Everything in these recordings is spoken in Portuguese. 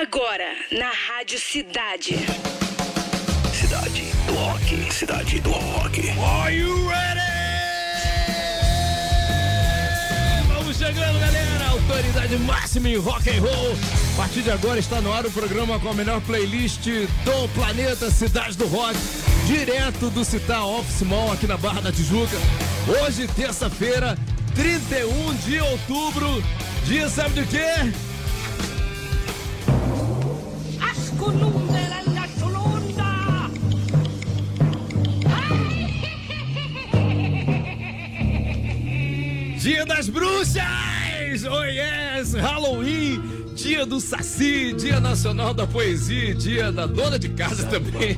Agora, na Rádio Cidade. Cidade do Rock. Cidade do Rock. Are you ready? Vamos chegando, galera. Autoridade máxima em rock and roll. A partir de agora está no ar o programa com a melhor playlist do planeta Cidade do Rock. Direto do Citar Office Mall aqui na Barra da Tijuca. Hoje, terça-feira, 31 de outubro. Dia sabe de quê? Dia das Bruxas! Oh yes! Halloween! Dia do Saci, Dia Nacional da Poesia, Dia da Dona de Casa também.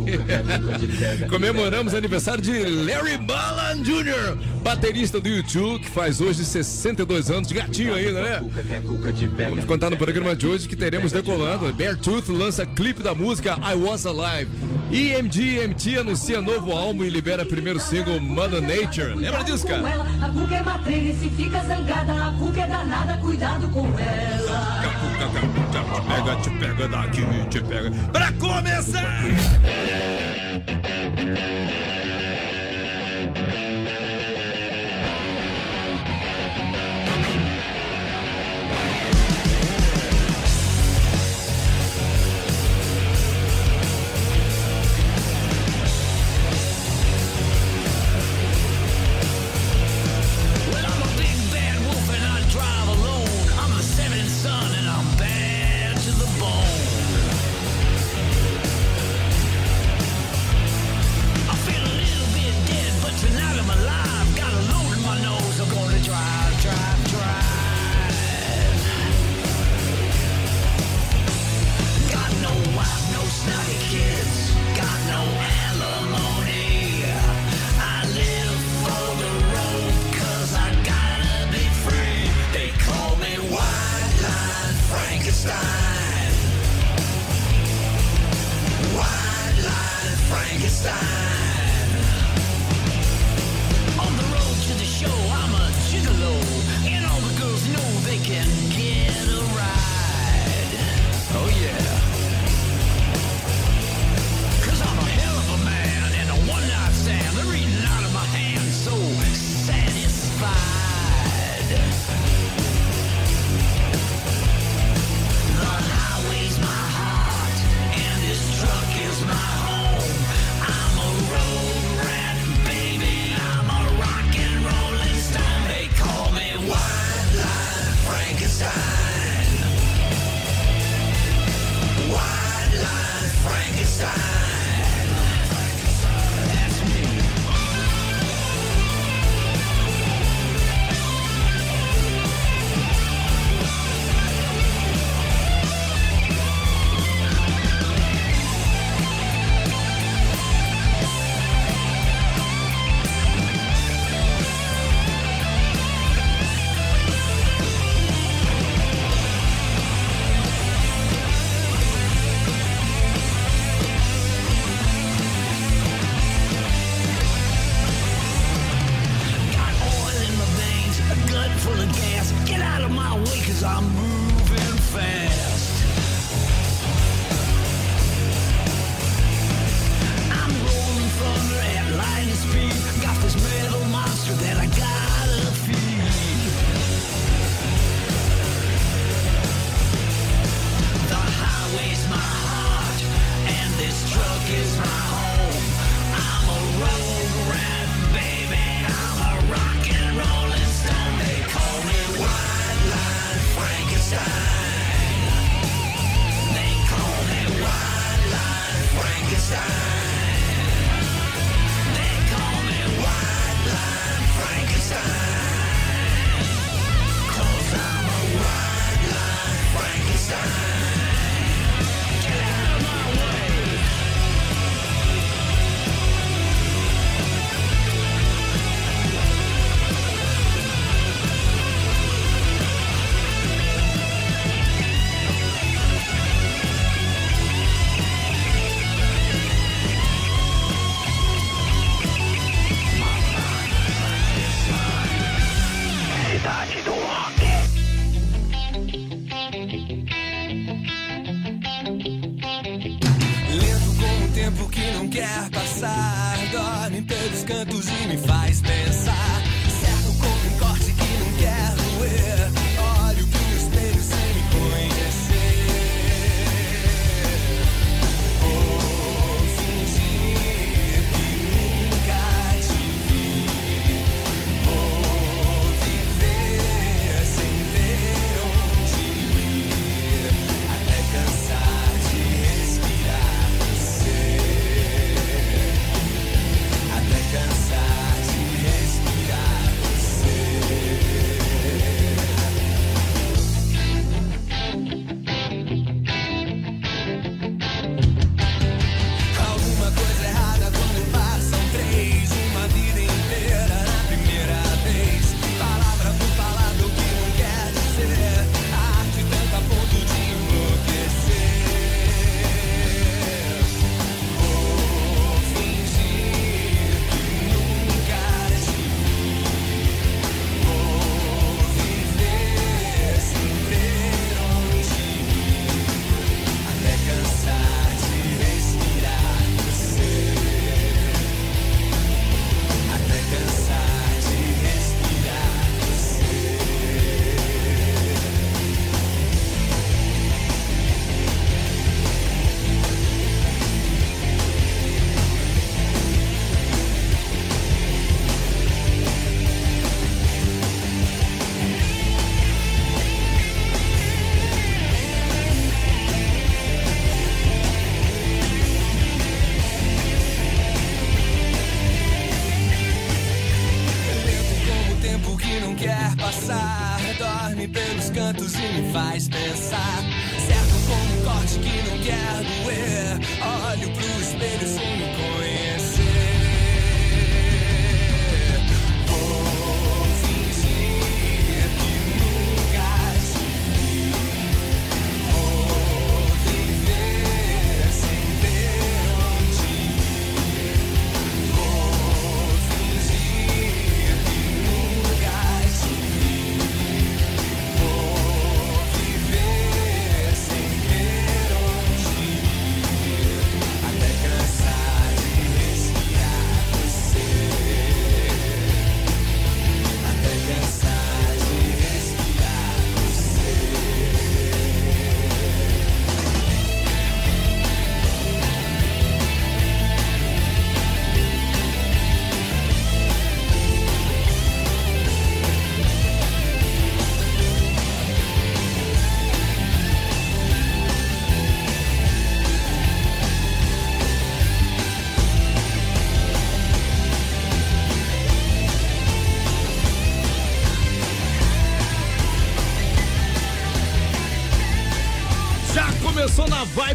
Comemoramos aniversário de Larry Ballan Jr., baterista do YouTube, que faz hoje 62 anos, de gatinho ainda, né? Vamos contar no programa de hoje que teremos decolando. Beartooth lança clipe da música I Was Alive. EMG MT anuncia novo álbum e libera primeiro single Mother Nature. Lembra disso, cara? A cuca é matreira e se fica zangada, a cuca é danada, cuidado com ela. Te pega, te pega daqui, te pega. Pra começar!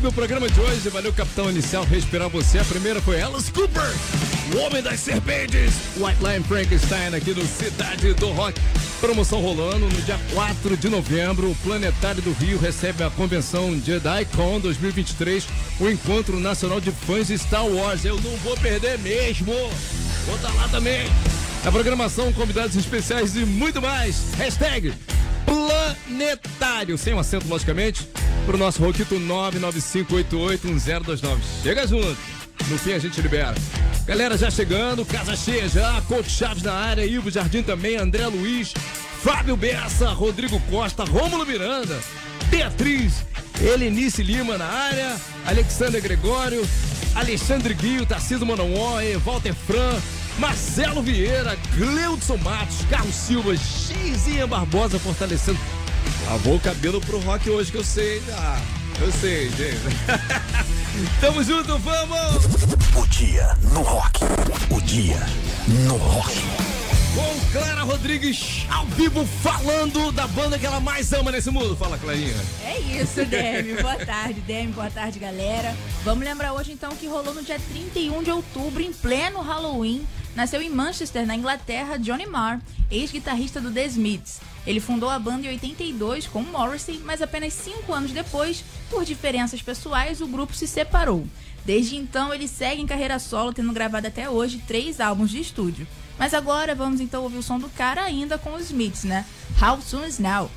Na vibe o programa de hoje. Valeu, Capitão Inicial, respirar você. A primeira foi Alice Cooper, o Homem das Serpentes. White Line Frankenstein aqui no Cidade do Rock. Promoção rolando no dia 4 de novembro. O Planetário do Rio recebe a convenção JediCon 2023, o encontro nacional de fãs de Star Wars. Eu não vou perder mesmo. Vou estar lá também. Na programação, convidados especiais e muito mais. Hashtag Planetário, sem um acento, logicamente, pro nosso Roquito 995881029. Chega junto. No fim a gente libera. Galera já chegando, casa cheia já, Coach Chaves na área, Ivo Jardim também, André Luiz, Fábio Bessa, Rodrigo Costa, Rômulo Miranda, Beatriz, Helenice Lima na área, Alexandre Gregório, Alexandre Guio, Tarcísio Monauó, Walter Fran, Marcelo Vieira, Gleudson Matos, Carlos Silva, Xizinha Barbosa fortalecendo. Lavou o cabelo pro rock hoje que eu sei já. Eu sei, gente. Tamo junto, vamos! O dia no rock. O dia no rock. Com Clara Rodrigues ao vivo falando da banda que ela mais ama nesse mundo. Fala, Clarinha. É isso, Demi. Boa tarde, Demi. Boa tarde, galera. Vamos lembrar hoje, então, que rolou no dia 31 de outubro, em pleno Halloween. Nasceu em Manchester, na Inglaterra, Johnny Marr, ex-guitarrista do The Smiths. Ele fundou a banda em 82 com Morrissey, mas apenas cinco anos depois, por diferenças pessoais, o grupo se separou. Desde então, ele segue em carreira solo, tendo gravado até hoje três álbuns de estúdio. Mas agora vamos então ouvir o som do cara ainda com os Smiths, né? How Soon Is Now?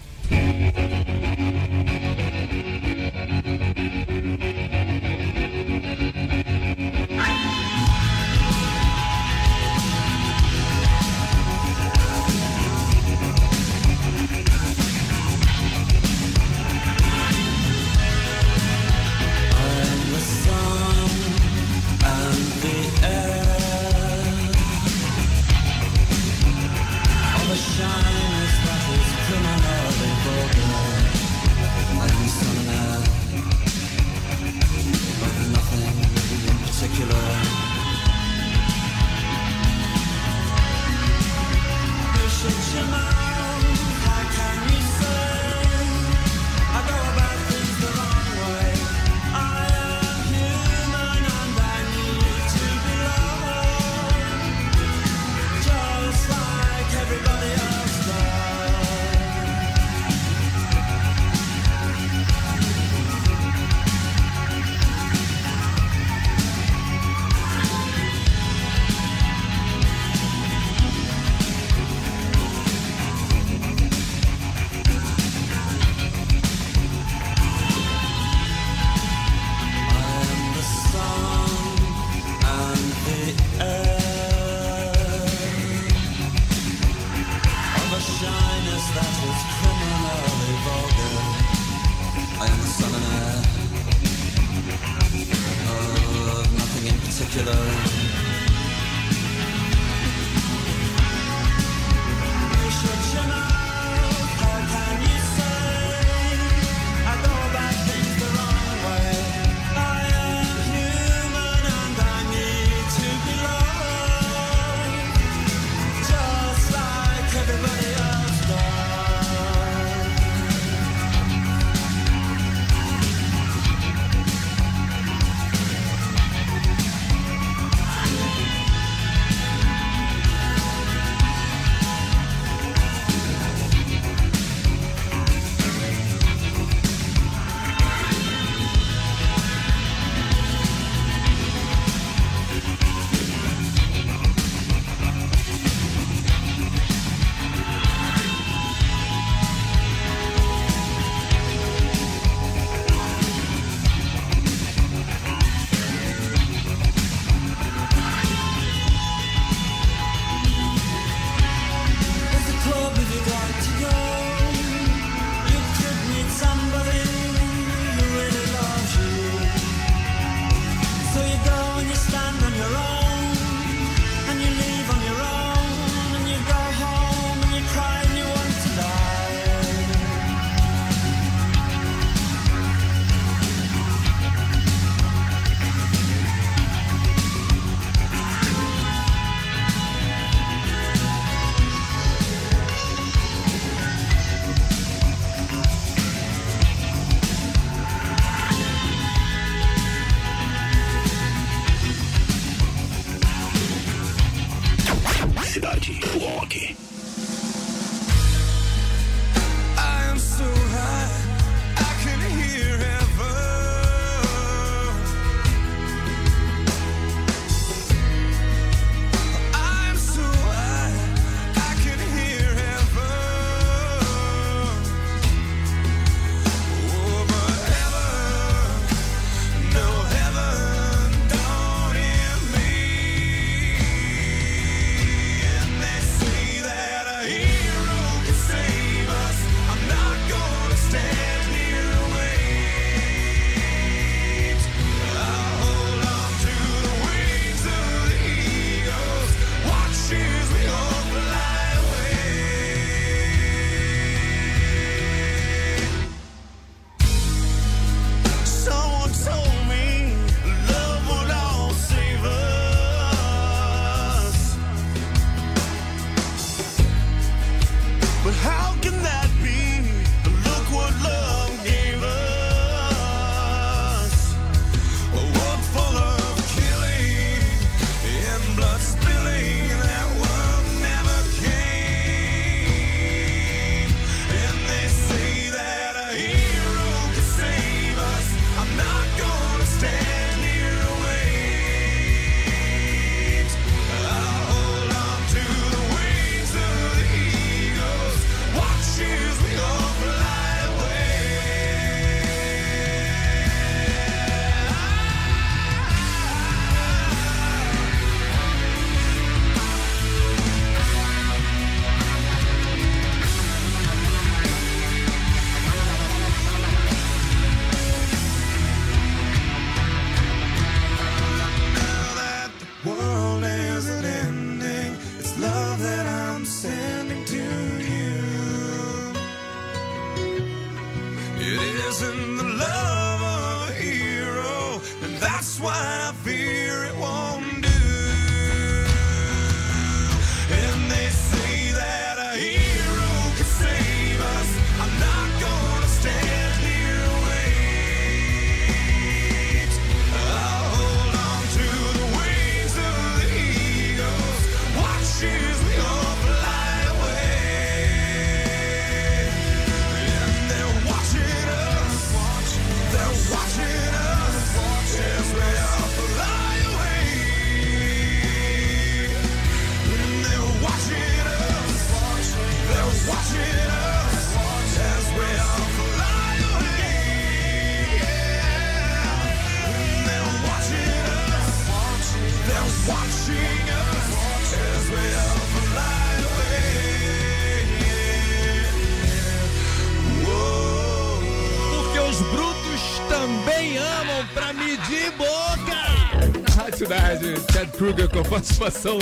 Participação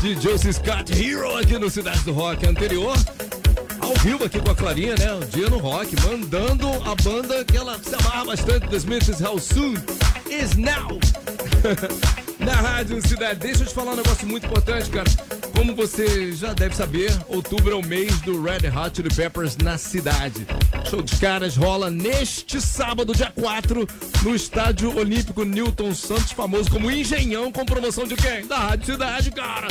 de Joseph Scott Hero aqui no Cidade do Rock anterior. Ao vivo aqui com a Clarinha, né? Um dia no rock, mandando a banda que ela se amarra bastante dos Smiths How Soon Is Now. Na Rádio Cidade. Deixa eu te falar um negócio muito importante, cara. Como você já deve saber, outubro é o mês do Red Hot Chili Peppers na cidade. Show dos caras rola neste sábado, dia 4, no Estádio Olímpico Newton Santos, famoso como Engenhão, com promoção de quem? Da Rádio Cidade, cara.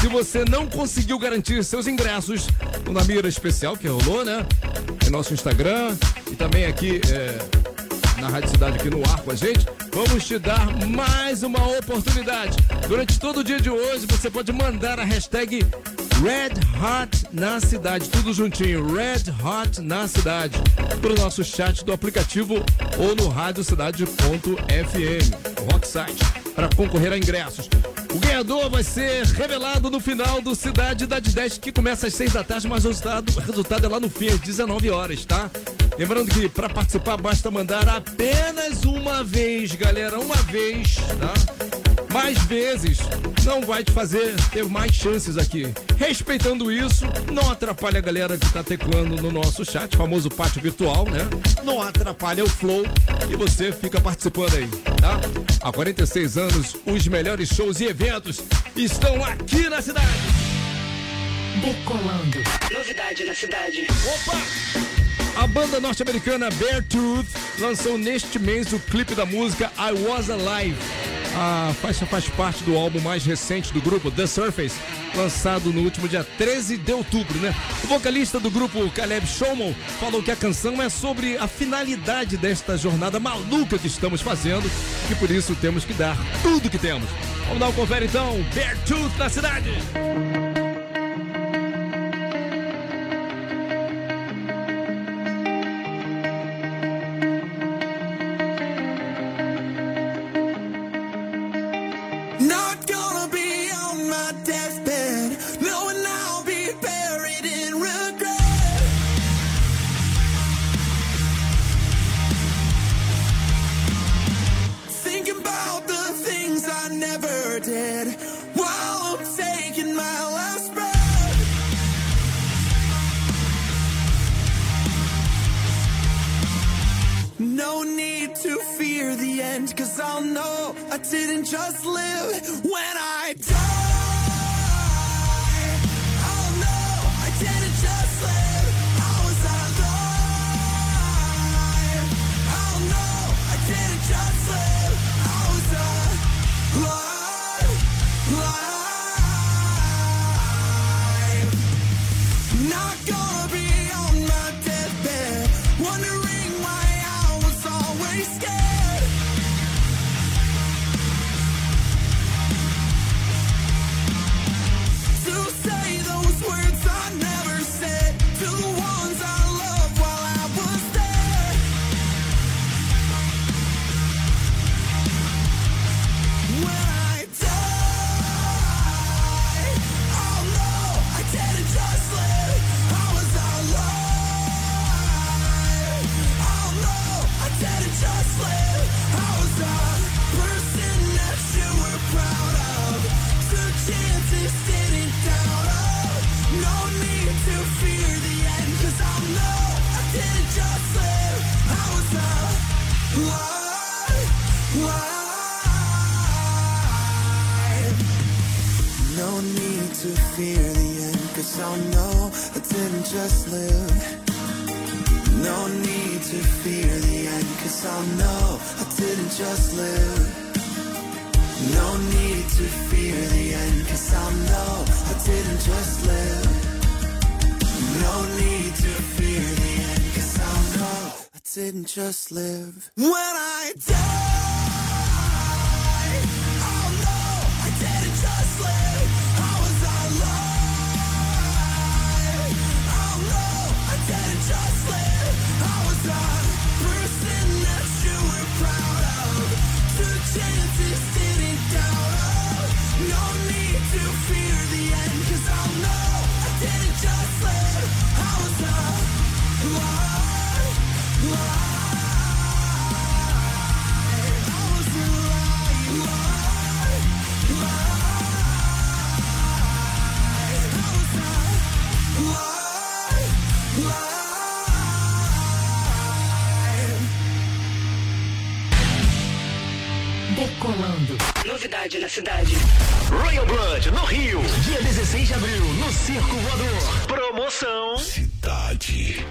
Se você não conseguiu garantir seus ingressos Na Mira Especial, que rolou, né? Em nosso Instagram e também aqui é, na Rádio Cidade aqui no ar com a gente, vamos te dar mais uma oportunidade. Durante todo o dia de hoje, você pode mandar a hashtag Red Hot na cidade, tudo juntinho, Red Hot na cidade, para o nosso chat do aplicativo ou no radiocidade.fm, rock site, para concorrer a ingressos. O ganhador vai ser revelado no final do Cidade da 10, que começa às 6 da tarde, mas o resultado, o resultado é lá no fim, às 19 horas, tá? Lembrando que para participar basta mandar apenas uma vez, galera, uma vez, tá? Mais vezes não vai te fazer ter mais chances aqui. Respeitando isso, não atrapalha a galera que tá teclando no nosso chat, famoso pátio virtual, né? Não atrapalha o flow e você fica participando aí, tá? Há 46 anos, os melhores shows e eventos estão aqui na cidade. Decolando. Novidade na cidade. Opa! A banda norte-americana Beartooth lançou neste mês o clipe da música I Was Alive. A faixa faz parte do álbum mais recente do grupo, The Surface, lançado no último dia 13 de outubro, né? O vocalista do grupo, Caleb Showman, falou que a canção é sobre a finalidade desta jornada maluca que estamos fazendo e por isso temos que dar tudo que temos. Vamos dar um confere então, Beartooth na cidade! Did while I'm taking my last breath. No need to fear the end, cause I'll know I didn't just live when I die. Fear the end, cause I'll know I didn't just live. No need to fear the end, cause I'll know I didn't just live. No need to fear the end, cause I'll know I didn't just live. No need to fear the end, cause I'll know I didn't just live. When I die, Novidade na cidade. Royal Blood no Rio. Dia 16 de abril, no Circo Voador. Promoção. Cidade.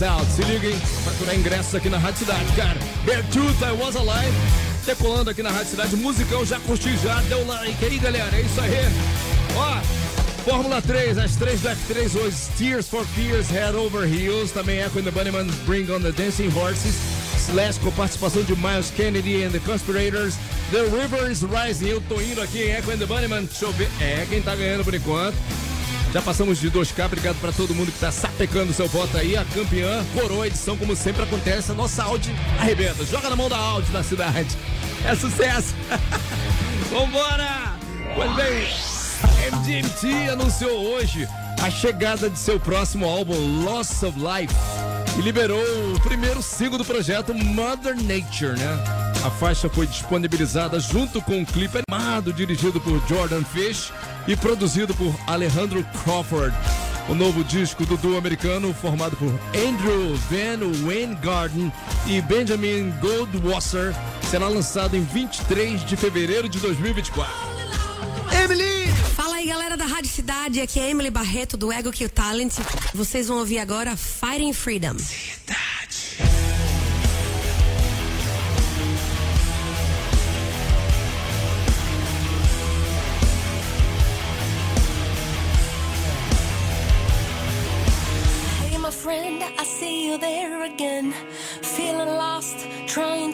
Out. Se liguem pra curar ingressos aqui na Rádio Cidade, cara. Bear Truth, I Was Alive. Decolando aqui na Rádio Cidade. Musicão, já curti já. Deu like aí, galera. É isso aí. Ó, Fórmula 3, as três do F3 hoje. Tears for Fears, Head Over Heels. Também Echo and the Bunnymen, Bring on the Dancing Horses. Slash com participação de Miles Kennedy and the Conspirators. The River is Rising. Eu tô indo aqui em Echo and the Bunnymen. Deixa eu ver. É, quem tá ganhando por enquanto. Já passamos de 2K, obrigado para todo mundo que tá sapecando seu voto aí. A campeã coroa a edição, como sempre acontece. A nossa Audi arrebenta. Joga na mão da Audi da cidade. É sucesso. Vambora! Pois bem, MGMT anunciou hoje a chegada de seu próximo álbum, Loss of Life, e liberou o primeiro single do projeto, Mother Nature, né? A faixa foi disponibilizada junto com um clipe animado dirigido por Jordan Fish e produzido por Alejandro Crawford. O novo disco do duo americano, formado por Andrew Van Weingarten e Benjamin Goldwasser, será lançado em 23 de fevereiro de 2024. Emily! Fala aí, galera da Rádio Cidade. Aqui é Emily Barreto, do Ego Kill Talent. Vocês vão ouvir agora Fighting Freedom. Cidade.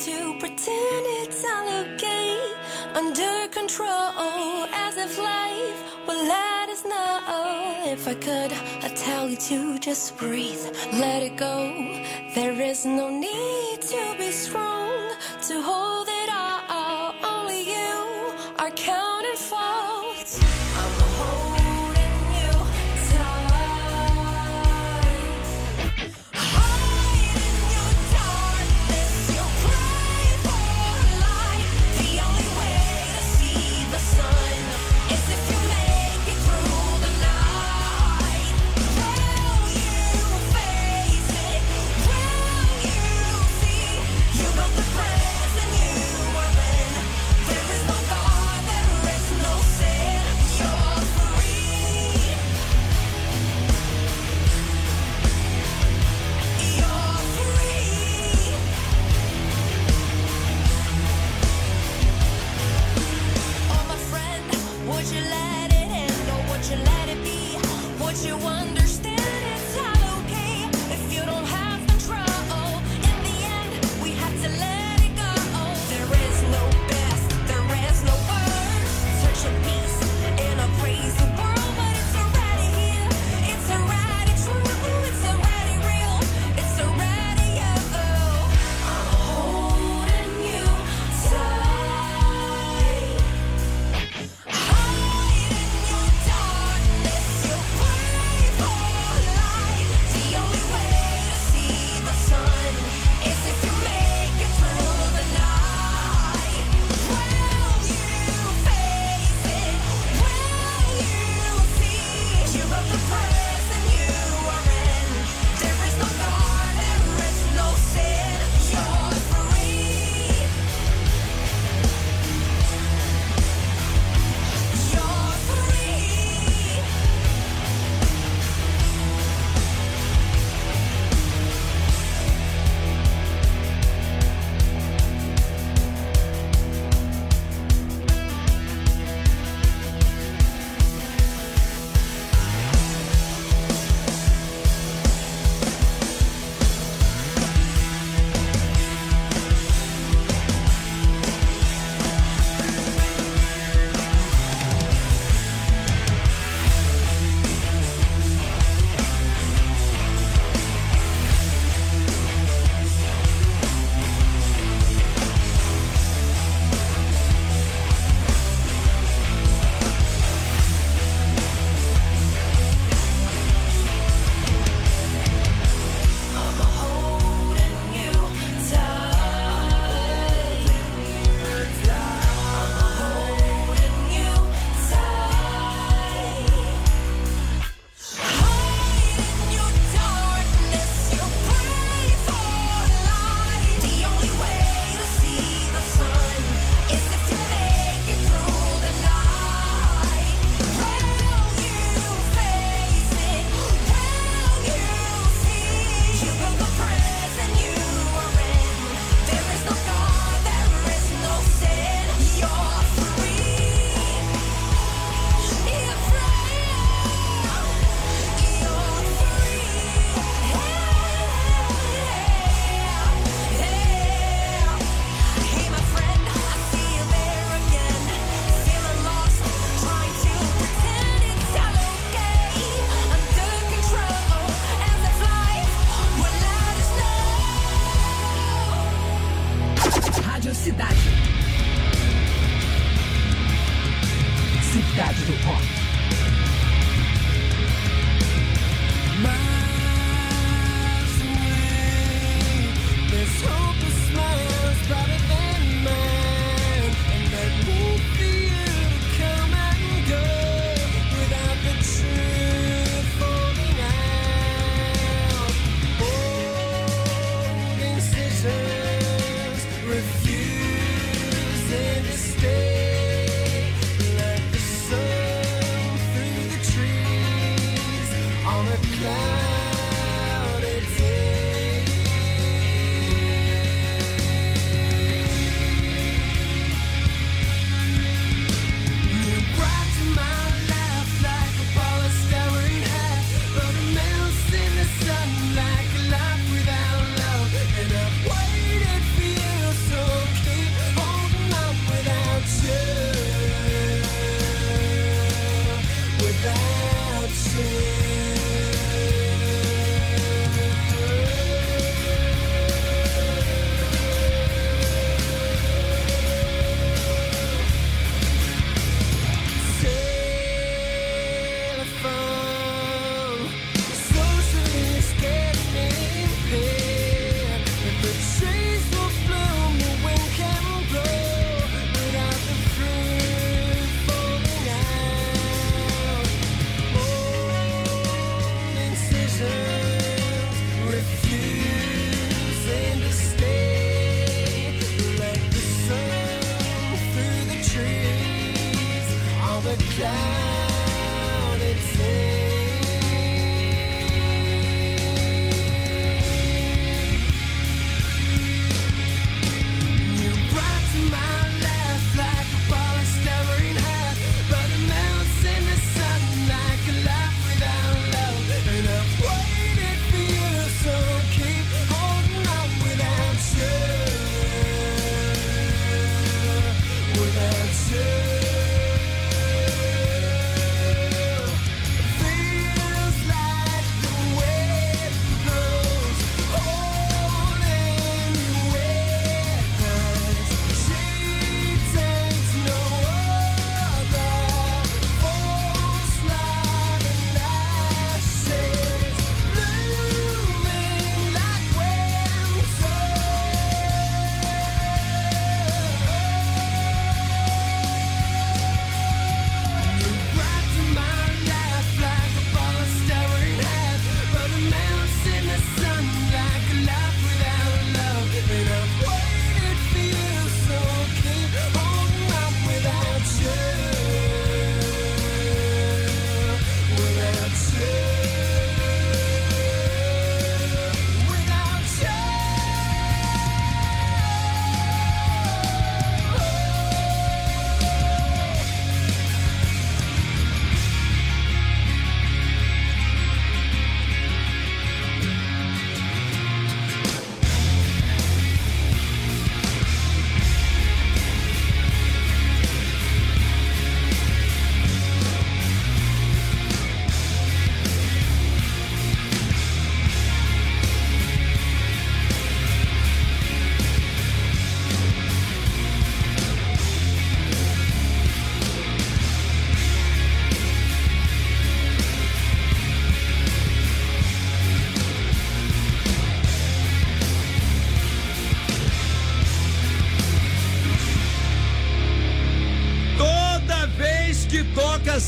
to pretend it's all okay. Under control as if life will let us know. If I could, I'd tell you to just breathe, let it go. There is no need to be strong, to hold it.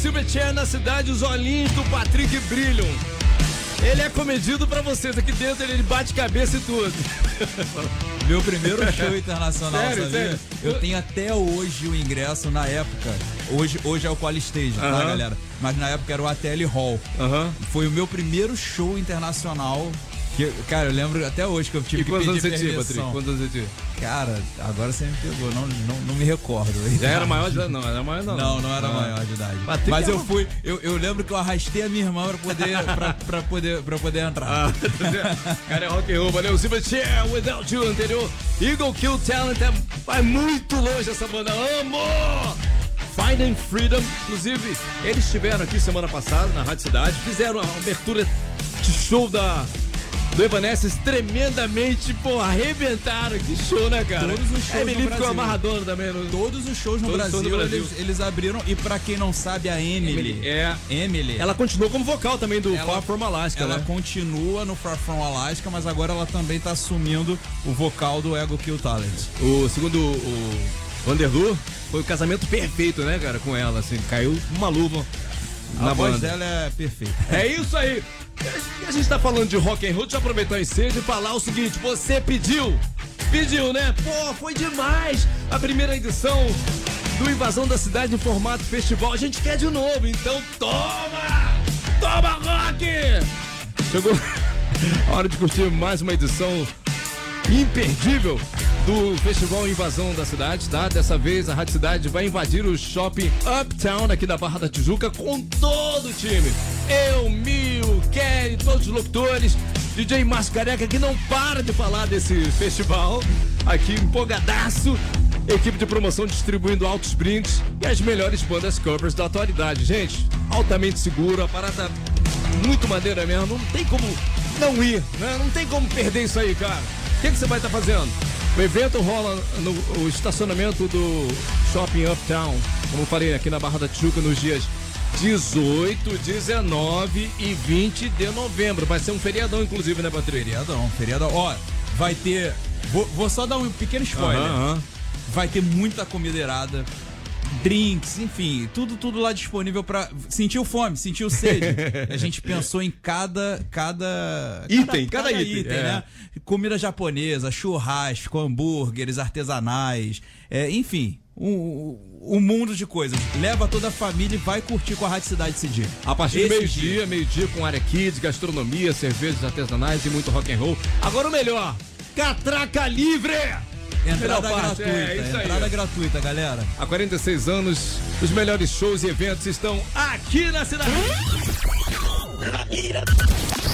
Silverchair na cidade, os olhinhos do Patrick brilham. Ele é comedido pra vocês. Aqui dentro ele bate cabeça e tudo. Meu primeiro show internacional, Sério, sabia? sério? Eu tenho até hoje o ingresso na época. Hoje, hoje é o Qual Stage, tá, Aham. galera? Mas na época era o ATL Hall. Aham. Foi o meu primeiro show internacional. Que, cara, eu lembro até hoje que eu tive E que quantos anos pedir você tinha. Patrick? Quantos anos você tinha? Cara, agora você me pegou, não, não, não me recordo. Já era maior de idade? Não, era maior não. Não, não era Ah. maior de idade. Patrick Mas eu fui, eu, eu lembro que eu arrastei a minha irmã pra poder, pra, pra poder, pra poder entrar. Ah, cara, é rock and roll, valeu. Silverchair, Without You, anterior. Eagle Kill Talent, é, vai muito longe essa banda. Amo! Finding Freedom, inclusive, eles estiveram aqui semana passada na Rádio Cidade, fizeram a abertura de show da do Evanescence tremendamente, pô, arrebentaram. Que show, né, cara? Todos os shows me no Brasil. Amarradona também. No... Todos os shows no Todos os Brasil, shows no Brasil. Eles, eles abriram. E pra quem não sabe, a Emily. Emily, é. Emily. Ela continuou como vocal também do Ela- Far From Alaska, ela né? continua no Far From Alaska, mas agora ela também tá assumindo o vocal do Ego Kill Talent. O segundo o Vanderloo, foi o casamento perfeito, né, cara, com ela, assim, caiu uma luva na a voz banda. dela é perfeita. É isso aí. A gente tá falando de rock and roll, deixa eu aproveitar o ensejo e falar o seguinte, você pediu Pediu, né? Pô, foi demais a primeira edição do Invasão da Cidade em formato festival. A gente quer de novo, então toma! Toma, rock! Chegou a hora de curtir mais uma edição imperdível do Festival Invasão da Cidade, tá? Dessa vez a Rádio Cidade vai invadir o shopping Uptown aqui da Barra da Tijuca com todo o time. Eu, Mil, Kelly, todos os locutores, DJ Márcio Careca que não para de falar desse festival, aqui empolgadaço. Equipe de promoção distribuindo altos brindes e as melhores bandas covers da atualidade. Gente, altamente seguro, a parada muito maneira mesmo. Não tem como não ir, né? Não tem como perder isso aí, cara. O que, que você vai estar fazendo? O evento rola no estacionamento do Shopping Uptown, como falei aqui na Barra da Tijuca, nos dias 18, 19 e 20 de novembro. Vai ser um feriadão, inclusive, né, Patrícia? Feriadão, feriadão. Ó, vai ter. Vou, vou só dar um pequeno spoiler. Aham, aham. Vai ter muita comida irada. Drinks, enfim, tudo tudo lá disponível pra. Sentiu fome, sentiu sede. a gente pensou em cada cada Item, cada item, é. né? Comida japonesa, churrasco, hambúrgueres artesanais, é, enfim, um, um mundo de coisas. Leva toda a família e vai curtir com a Rádio Cidade esse dia. A partir do meio-dia, meio-dia com área kids, gastronomia, cervejas artesanais e muito rock and roll. Agora o melhor, catraca livre! Entrada gratuita, é, isso aí. entrada gratuita, galera. Há 46 anos, os melhores shows e eventos estão aqui na cidade. Na beira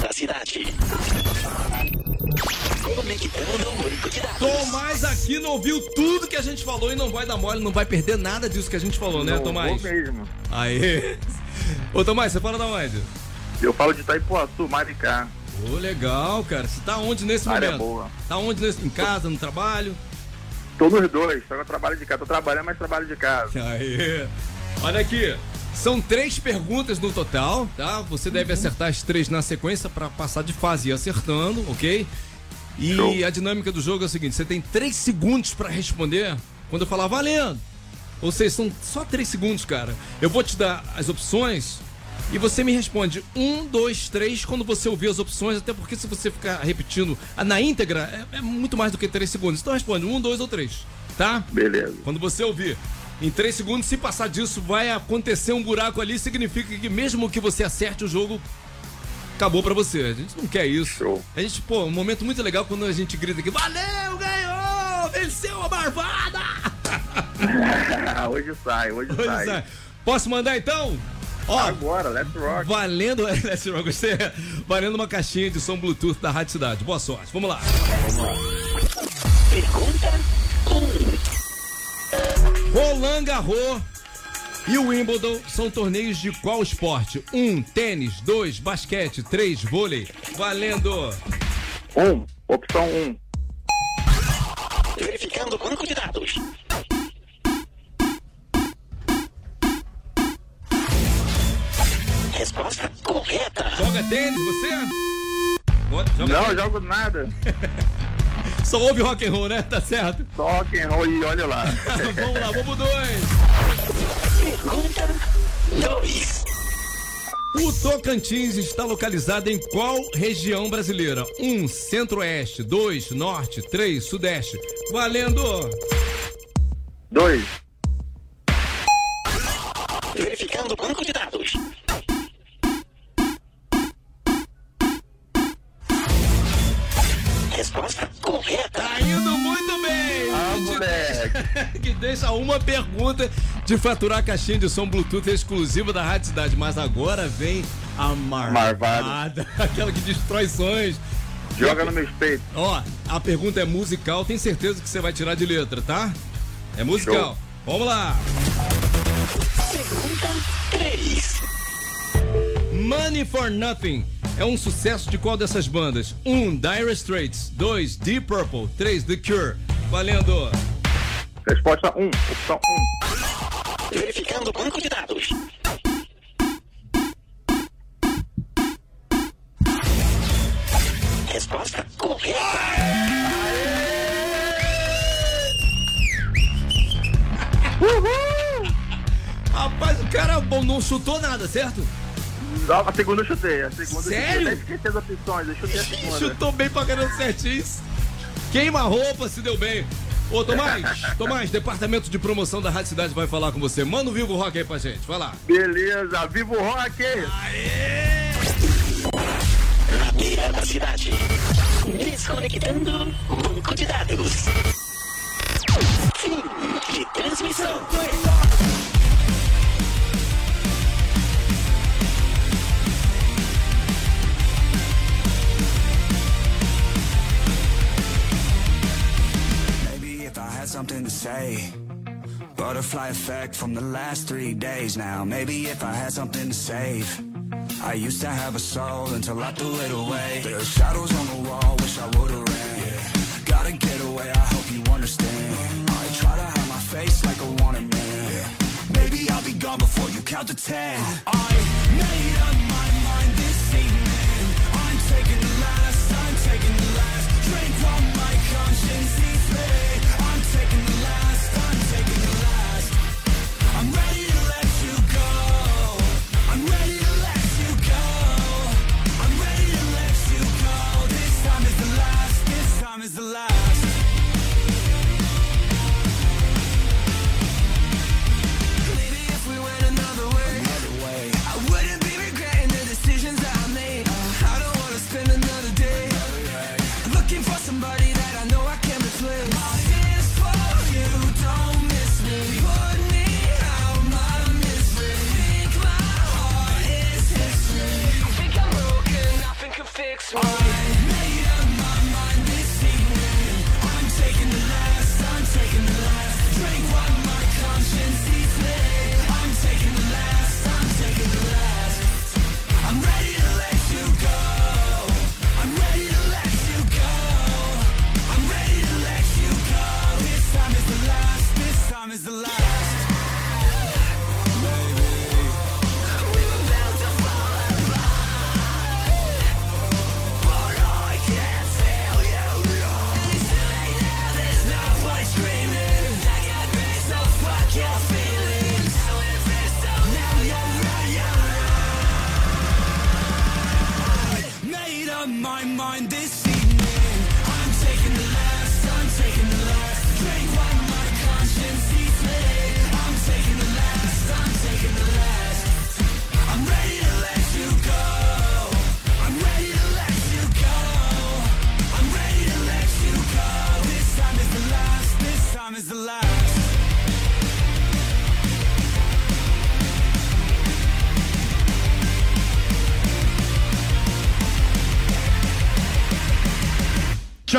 da cidade. Tomás Aquino ouviu tudo que a gente falou e não vai dar mole, não vai perder nada disso que a gente falou, né, Não Tomás? vou mesmo. Aê! Ô, Tomás, você fala da onde? Eu falo de Itaipuaçu, Maricá. Ô, legal, cara. Você tá onde nesse Área momento? boa. Tá onde nesse... Em casa, no trabalho? Tô nos dois, só que eu trabalho de casa. Tô trabalhando, mas trabalho de casa. Aê! Olha aqui. São três perguntas no total, tá? Você deve acertar as três na sequência pra passar de fase e acertando, ok? E Show. a dinâmica do jogo é o seguinte: você tem três segundos pra responder quando eu falar valendo. Ou seja, são só três segundos, cara. Eu vou te dar as opções e você me responde um, dois, três quando você ouvir as opções, até porque se você ficar repetindo a- na íntegra, é, é muito mais do que três segundos. Então responde um, dois ou três, tá? Beleza. Quando você ouvir em três segundos, se passar disso, vai acontecer um buraco ali, significa que mesmo que você acerte o jogo, acabou pra você. A gente não quer isso. Show. A gente, pô, um momento muito legal quando a gente grita aqui, valeu, ganhou, venceu a barbada! hoje sai, hoje, Pois sai. é. Posso mandar então? Ó, Agora, let's rock. valendo, Let's Rock, gostei. valendo uma caixinha de som Bluetooth da Rádio Cidade. Boa sorte, vamos lá. Pergunta 1. Roland Garros e o Wimbledon são torneios de qual esporte? Um, tênis. Dois, basquete. Três, vôlei. Valendo! Um, opção um. Verificando o banco de dados. Tênis, você? Joga Não, tênis. jogo nada. Só ouve rock and roll, né? Tá certo. Só rock and roll e olha lá. vamos lá, vamos dois. Pergunta 2. O Tocantins está localizado em qual região brasileira? Um, centro-oeste. Dois, norte. Três, sudeste. Valendo! Dois. Verificando o banco de dados. que deixa uma pergunta de faturar a caixinha de som Bluetooth exclusiva da Rádio Cidade. Mas agora vem a marvada. Marvada. Aquela que destrói sonhos. Joga no meu peito. Ó, a pergunta é musical, tem certeza que você vai tirar de letra, tá? É musical. Show. Vamos lá. Pergunta 3. Money for Nothing é um sucesso de qual dessas bandas? Um, Dire Straits. Dois, Deep Purple. Três, The Cure. Valendo. Resposta 1, opção 1. Verificando o banco de dados. Resposta correta. Uhul! Rapaz, o cara bom, não chutou nada, certo? A segunda eu chutei, a segunda Sério? eu chutei. Eu as opções, eu chutei a segunda. Chutou bem pra caramba certinho. Queima roupa se deu bem. Ô, Tomás, Tomás, departamento de promoção da Rádio Cidade vai falar com você. Manda o Vivo Rock aí pra gente, vai lá. Beleza, Vivo Rock! Aê! Na beira da cidade, desconectando banco de dados. Fim de transmissão. something to say. Butterfly effect from the last three days now. Maybe if I had something to save. I used to have a soul until I threw it away. There are shadows on the wall, wish I would've ran. Yeah. Gotta get away, I hope you understand. I try to hide my face like a wanted man. Yeah. Maybe I'll be gone before you count to ten. I made up my mind this evening. I'm taking the last, I'm taking the last drink while my conscience eats me. fix me.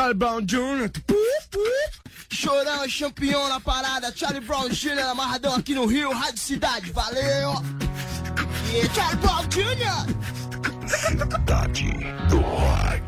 Charlie Brown Jr. Puf, puf. Chorão é campeão na parada. Charlie Brown Jr. amarradão aqui no Rio, Rádio Cidade. Valeu! E é Charlie Brown Jr. Cidade do Rock.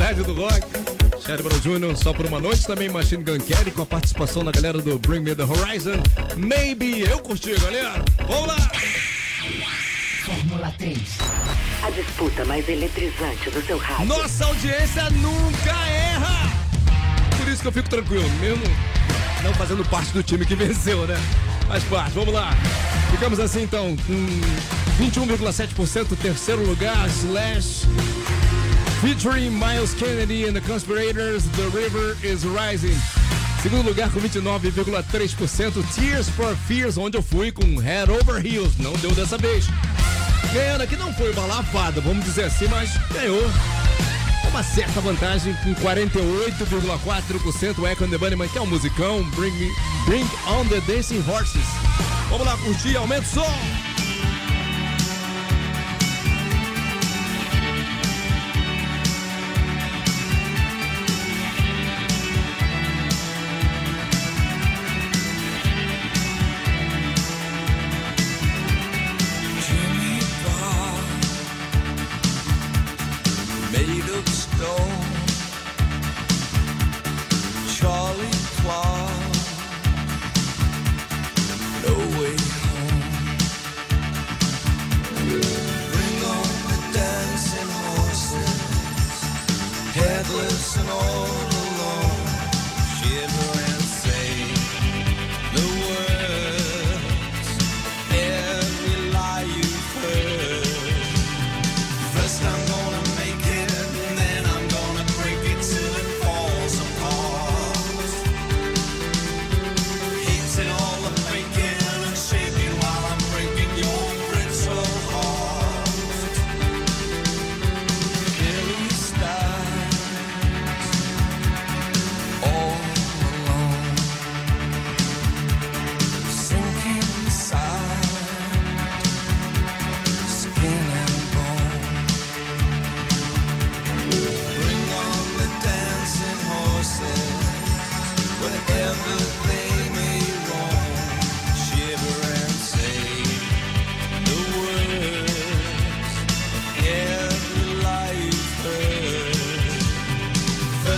tarde do rock. Cérebro Júnior, só por uma noite também Machine Gun Kelly com a participação da galera do Bring Me The Horizon. Maybe eu curti, galera. Vamos lá! Fórmula 3. A disputa mais eletrizante do seu rádio. Nossa audiência nunca erra! Por isso que eu fico tranquilo, mesmo não fazendo parte do time que venceu, né? Mas parte, vamos lá. Ficamos assim então, com 21,7% terceiro lugar, slash featuring Miles Kennedy and the Conspirators, The River is Rising. Segundo lugar com 29,3%, Tears for Fears, onde eu fui com Head Over Heels, não deu dessa vez. Ganhando aqui não foi uma lavada, vamos dizer assim, mas ganhou uma certa vantagem com 48,4% Echo and the Bunnyman, que é um musicão, Bring, me, bring on the Dancing Horses. Vamos lá curtir, aumenta o som!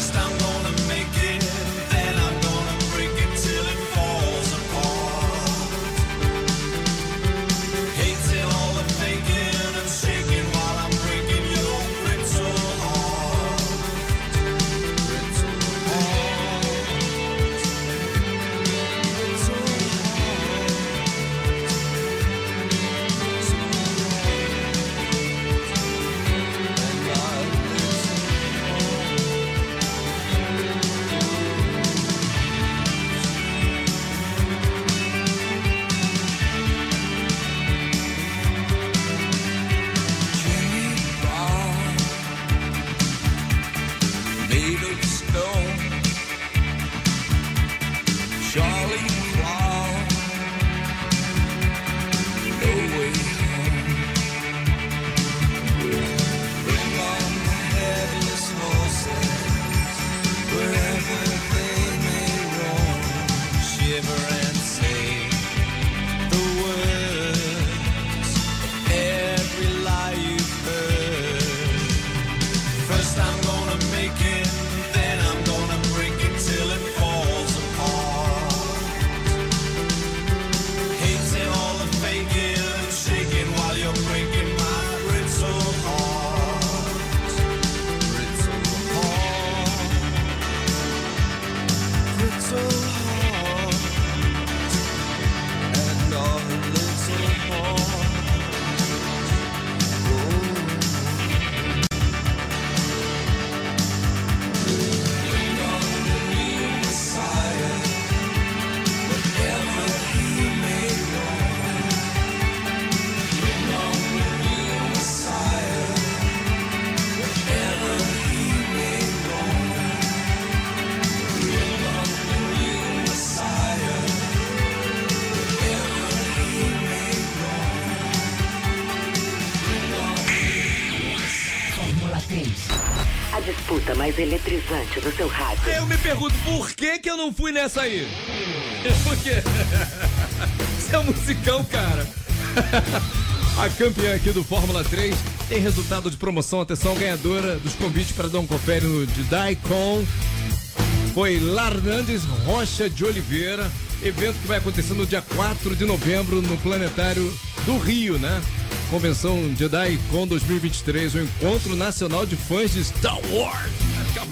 están mais eletrizante do seu rádio. Eu me pergunto por que que eu não fui nessa aí? Por quê? Isso é um musicão, cara. A campeã aqui do Fórmula 3 tem resultado de promoção. Atenção, ganhadora dos convites para dar um confere no de Daicon. Foi Larnandes Rocha de Oliveira. Evento que vai acontecer no dia 4 de novembro no Planetário do Rio, né? Convenção Jedi Con 2023, o encontro nacional de fãs de Star Wars.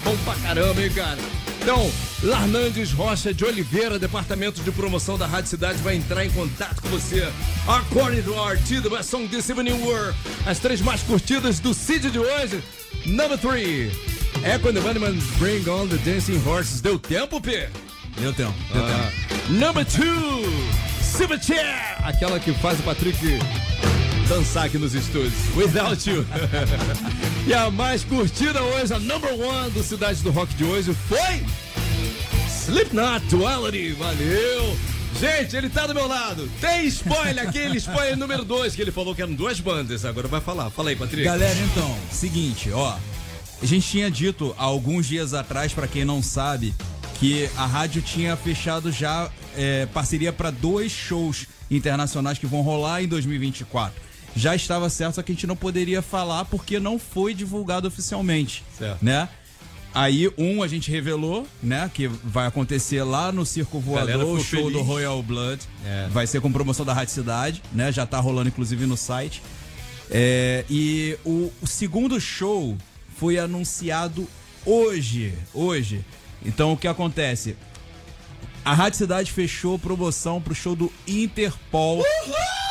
Bom pra caramba, hein, cara? Então, Larnandes Rocha de Oliveira, departamento de promoção da Rádio Cidade, vai entrar em contato com você. According to our the best song this evening were as três mais curtidas do CID de hoje. Number 3. Echo and the Bunnymen Bring on the Dancing Horses. Deu tempo, P? Deu tempo, deu Ah. tempo. Number 2. Silverchair. Aquela que faz o Patrick dançar aqui nos estúdios. Without You. e a mais curtida hoje, a number one do Cidade do Rock de hoje foi Slipknot Duality. Valeu. Gente, ele tá do meu lado. Tem spoiler, aquele spoiler número 2, que ele falou que eram duas bandas. Agora vai falar. Fala aí, Patrick. Galera, então, seguinte, ó. A gente tinha dito há alguns dias atrás, pra quem não sabe, que a rádio tinha fechado já é, parceria pra dois shows internacionais que vão rolar em 2024. Já estava certo, só que a gente não poderia falar porque não foi divulgado oficialmente, Certo. né? Aí um a gente revelou, né, que vai acontecer lá no Circo Voador, o show do feliz. Royal Blood. É. Vai ser com promoção da Rádio Cidade, né? Já tá rolando inclusive no site. É, e o, o segundo show foi anunciado hoje. Hoje. Então o que acontece? A Rádio Cidade fechou promoção pro show do Interpol.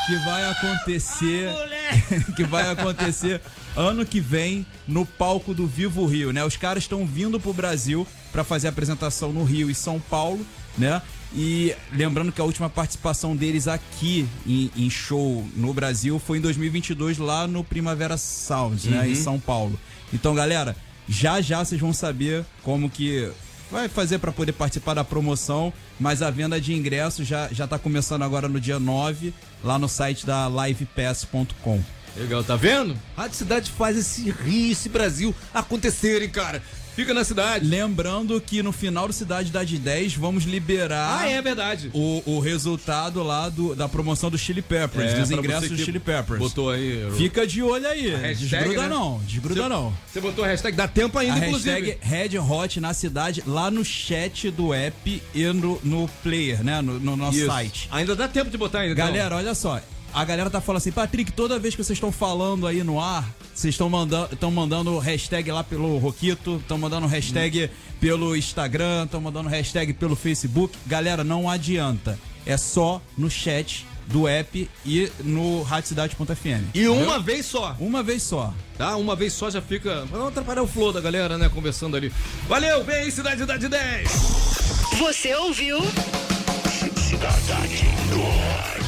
Que vai acontecer. que vai acontecer ano que vem no palco do Vivo Rio, né? Os caras estão vindo pro Brasil para fazer apresentação no Rio e São Paulo, né? E lembrando que a última participação deles aqui em, em show no Brasil foi em 2022 lá no Primavera Sound, né? Em São Paulo. Então, galera, já já vocês vão saber como que vai fazer para poder participar da promoção, mas a venda de ingressos já, já tá começando agora no dia 9, lá no site da livepass.com. Legal, tá vendo? Rádio Cidade faz esse Rio, esse Brasil acontecerem, cara. Fica na cidade. Lembrando que no final do Cidade da de 10 vamos liberar Ah, é verdade. o, o resultado lá do, da promoção do Chili Peppers, É, dos ingressos do Chili Peppers. Botou aí. Fica de olho aí. hashtag, desgruda né? não, desgruda Você- não. Você botou a hashtag, dá tempo ainda, A inclusive. hashtag Red Hot na cidade, lá no chat do app e no, no player, né? No, no nosso Isso. site. Ainda dá tempo de botar ainda. então. Galera, olha só. A galera tá falando assim, Patrick, toda vez que vocês estão falando aí no ar, vocês estão mandando, estão mandando hashtag lá pelo Roquito, estão mandando hashtag pelo Instagram, estão mandando hashtag pelo Facebook. Galera, não adianta. É só no chat do app e no radiocidade.fm. E uma vez só. Uma vez só. Tá? Uma vez só já fica. Pra não atrapalhar o flow da galera, né? Conversando ali. Valeu, vem aí, Cidade da de 10. Você ouviu? Cidade do Rock.